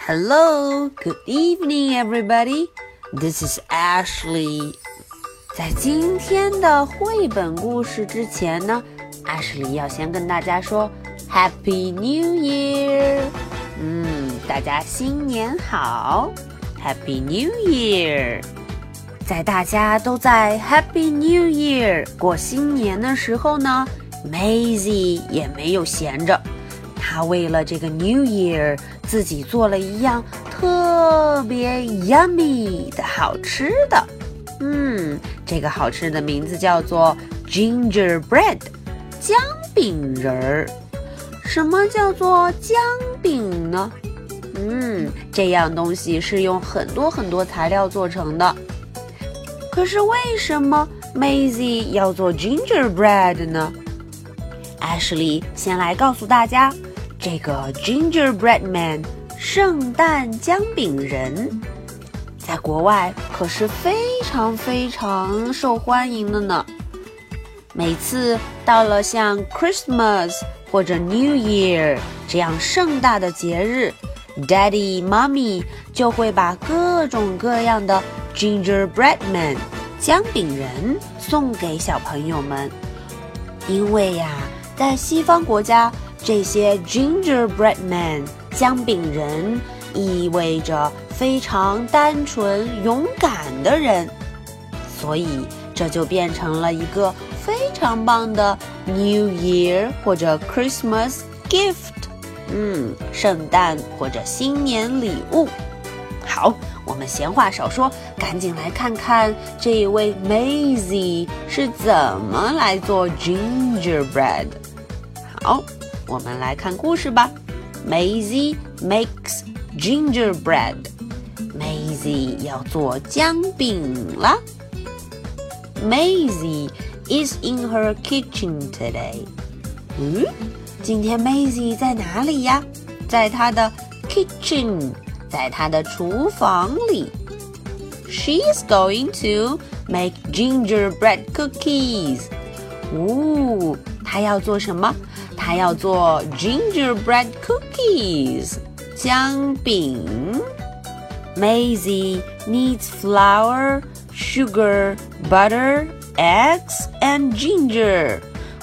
Hello, good evening, everybody. This is Ashley. 在今天的绘本故事之前呢，Ashley 要先跟大家说 Happy New Year。嗯，大家新年好，Happy New Year。在大家都在 Happy New Year 过新年的时候呢，Maisie 也没有闲着。 他为了这个 New Year，自己做了一样特别 yummy 的好吃的。嗯，这个好吃的名字叫做 gingerbread，姜饼人儿。什么叫做姜饼呢？嗯，这样东西是用很多很多材料做成的。可是为什么 Maisie 要做 gingerbread 呢？Ashley 先来告诉大家。这个 Gingerbread Man 圣诞姜饼人，在国外可是非常非常受欢迎的呢。每次到了像 Christmas 或者 New Year 这样盛大的节日，Daddy、Mommy 就会把各种各样的 Gingerbread Man 姜饼人送给小朋友们，因为呀，在西方国家。这些 gingerbread man 姜饼人意味着非常单纯勇敢的人，所以这就变成了一个非常棒的 New Year 或者 Christmas gift，嗯，圣诞或者新年礼物。好，我们闲话少说，赶紧来看看这一位 Maisie 是怎么来做 gingerbread。好。我们来看故事吧。Maisie makes gingerbread。Maisie 要做姜饼了。Maisie is in her kitchen today。嗯，今天 Maisie 在哪里呀？在她的 kitchen，在她的厨房里。She is going to make gingerbread cookies。哦，她要做什么？ 他要做 gingerbread cookies 姜饼。Maisie needs flour, sugar, butter, eggs, and ginger。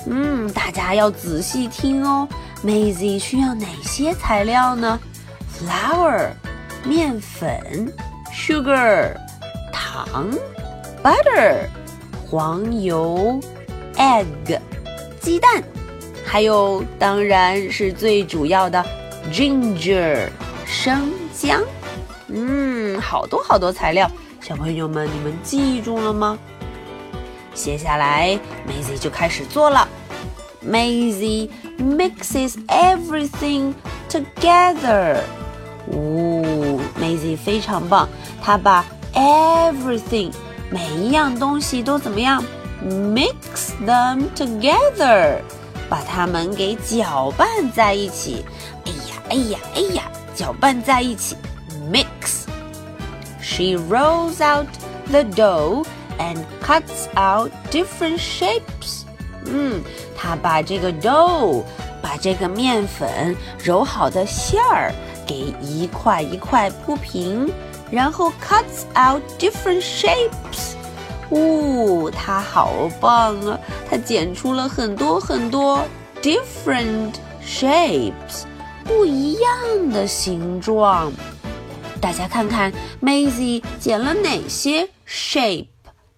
嗯，大家要仔细听哦。Maisie 需要哪些材料呢？Flour 面粉，sugar 糖，butter 黄油，egg 鸡蛋。 还有，当然是最主要的，ginger 生姜。嗯，好多好多材料，小朋友们，你们记住了吗？接下来，Maisie 就开始做了。Maisie mixes everything together。哦，Maisie 非常棒，她把 everything 每一样东西都怎么样？mix them together。把它们给搅拌在一起，哎呀，哎呀，哎呀，搅拌在一起，mix。She rolls out the dough and cuts out different shapes。嗯，她把这个 dough，把这个面粉揉好的馅儿给一块一块铺平，然后 cuts out different shapes。 哦，它好棒啊！它剪出了很多很多 different shapes，不一样的形状。大家看看，Maisie 剪了哪些 shape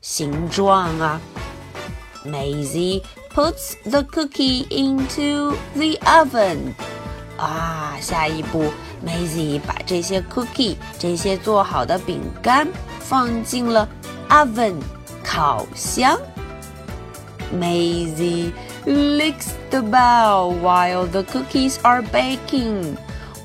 形状啊？Maisie puts the cookie into the oven。啊，下一步，Maisie 把这些 cookie 这些做好的饼干放进了 oven。烤箱。Maisie licks the bowl while the cookies are baking。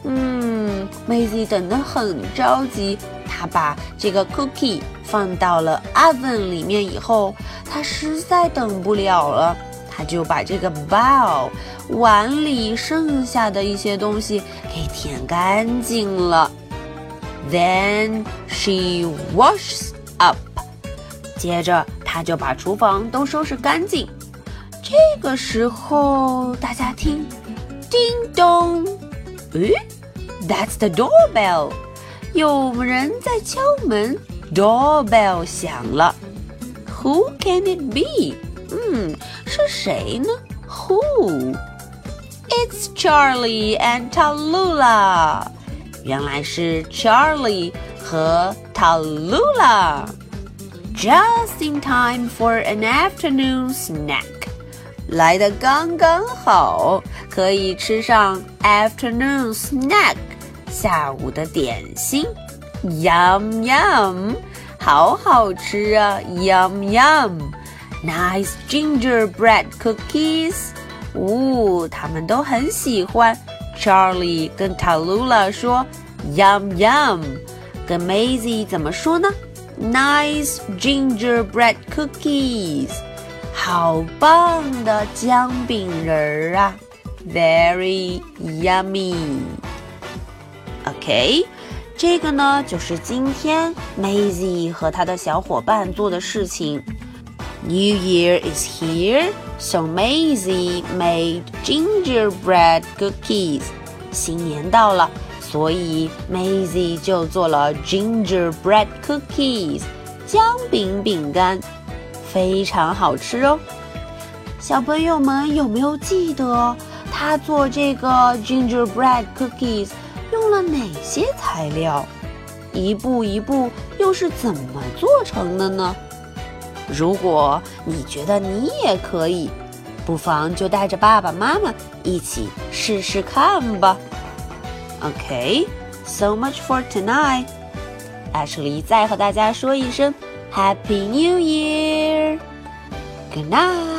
嗯，Maisie 等得很着急，她把这个 cookie 放到了 oven 里面以后，她实在等不了了，她就把这个 bowl 碗里剩下的一些东西给舔干净了。Then she washes up. 接着，他就把厨房都收拾干净。这个时候，大家听，叮咚，诶 That's the doorbell. 有人在敲门，doorbell 响了。Who can it be? 嗯，是谁呢？Who? It's Charlie and Tallulah. 原来是 Charlie 和 Tallulah. Just in time for an afternoon snack. 来的刚刚好，可以吃上 afternoon snack。下午的点心，yum yum，好好吃啊，yum yum，nice gingerbread cookies，呜，他们都很喜欢。Charlie 跟 Tallulah 说 yum yum，跟 Maisie 怎么说呢 ？Nice gingerbread cookies，好棒的姜饼人儿啊，very yummy。OK，这个呢就是今天 Maisie 和他的小伙伴做的事情。New Year is here, so Maisie made gingerbread cookies. 新年到了， 所以 Maisie 就做了 gingerbread cookies 姜饼饼干，非常好吃哦。小朋友们有没有记得他做这个 gingerbread cookies？用了哪些材料？一步一步又是怎么做成的呢？如果你觉得你也可以，不妨就带着爸爸妈妈一起试试看吧。OK，so much for tonight。Ashley 再和大家说一声 Happy New Year，Good night。